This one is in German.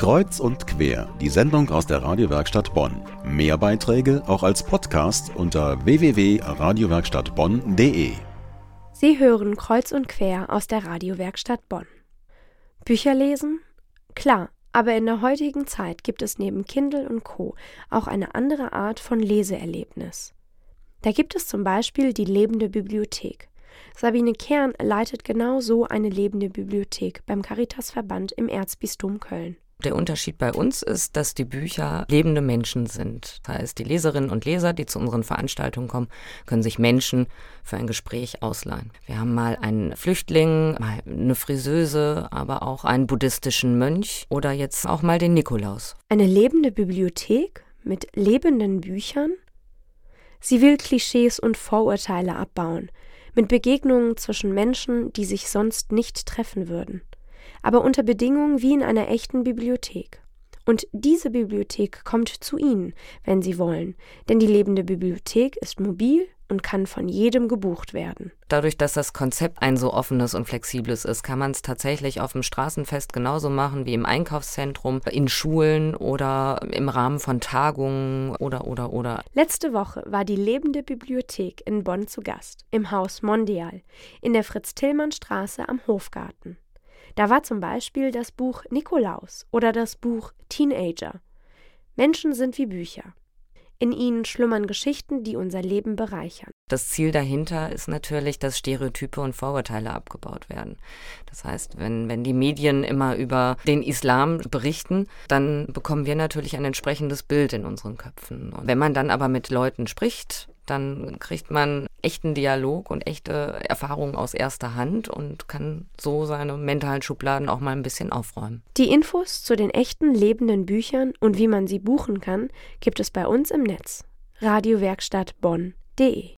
Kreuz und quer, die Sendung aus der Radiowerkstatt Bonn. Mehr Beiträge auch als Podcast unter www.radiowerkstattbonn.de. Sie hören Kreuz und quer aus der Radiowerkstatt Bonn. Bücher lesen? Klar, aber in der heutigen Zeit gibt es neben Kindle und Co. auch eine andere Art von Leseerlebnis. Da gibt es zum Beispiel die lebende Bibliothek. Sabine Kern leitet genau so eine lebende Bibliothek beim Caritasverband im Erzbistum Köln. Der Unterschied bei uns ist, dass die Bücher lebende Menschen sind. Das heißt, die Leserinnen und Leser, die zu unseren Veranstaltungen kommen, können sich Menschen für ein Gespräch ausleihen. Wir haben mal einen Flüchtling, mal eine Friseuse, aber auch einen buddhistischen Mönch oder jetzt auch mal den Nikolaus. Eine lebende Bibliothek mit lebenden Büchern? Sie will Klischees und Vorurteile abbauen, mit Begegnungen zwischen Menschen, die sich sonst nicht treffen würden aber unter Bedingungen wie in einer echten Bibliothek. Und diese Bibliothek kommt zu Ihnen, wenn Sie wollen, denn die lebende Bibliothek ist mobil und kann von jedem gebucht werden. Dadurch, dass das Konzept ein so offenes und flexibles ist, kann man es tatsächlich auf dem Straßenfest genauso machen wie im Einkaufszentrum, in Schulen oder im Rahmen von Tagungen oder oder oder. Letzte Woche war die lebende Bibliothek in Bonn zu Gast, im Haus Mondial, in der Fritz-Tillmann-Straße am Hofgarten. Da war zum Beispiel das Buch Nikolaus oder das Buch Teenager. Menschen sind wie Bücher. In ihnen schlummern Geschichten, die unser Leben bereichern. Das Ziel dahinter ist natürlich, dass Stereotype und Vorurteile abgebaut werden. Das heißt, wenn, wenn die Medien immer über den Islam berichten, dann bekommen wir natürlich ein entsprechendes Bild in unseren Köpfen. Und wenn man dann aber mit Leuten spricht, dann kriegt man echten Dialog und echte Erfahrungen aus erster Hand und kann so seine mentalen Schubladen auch mal ein bisschen aufräumen. Die Infos zu den echten lebenden Büchern und wie man sie buchen kann, gibt es bei uns im Netz. Radiowerkstatt Bonn.de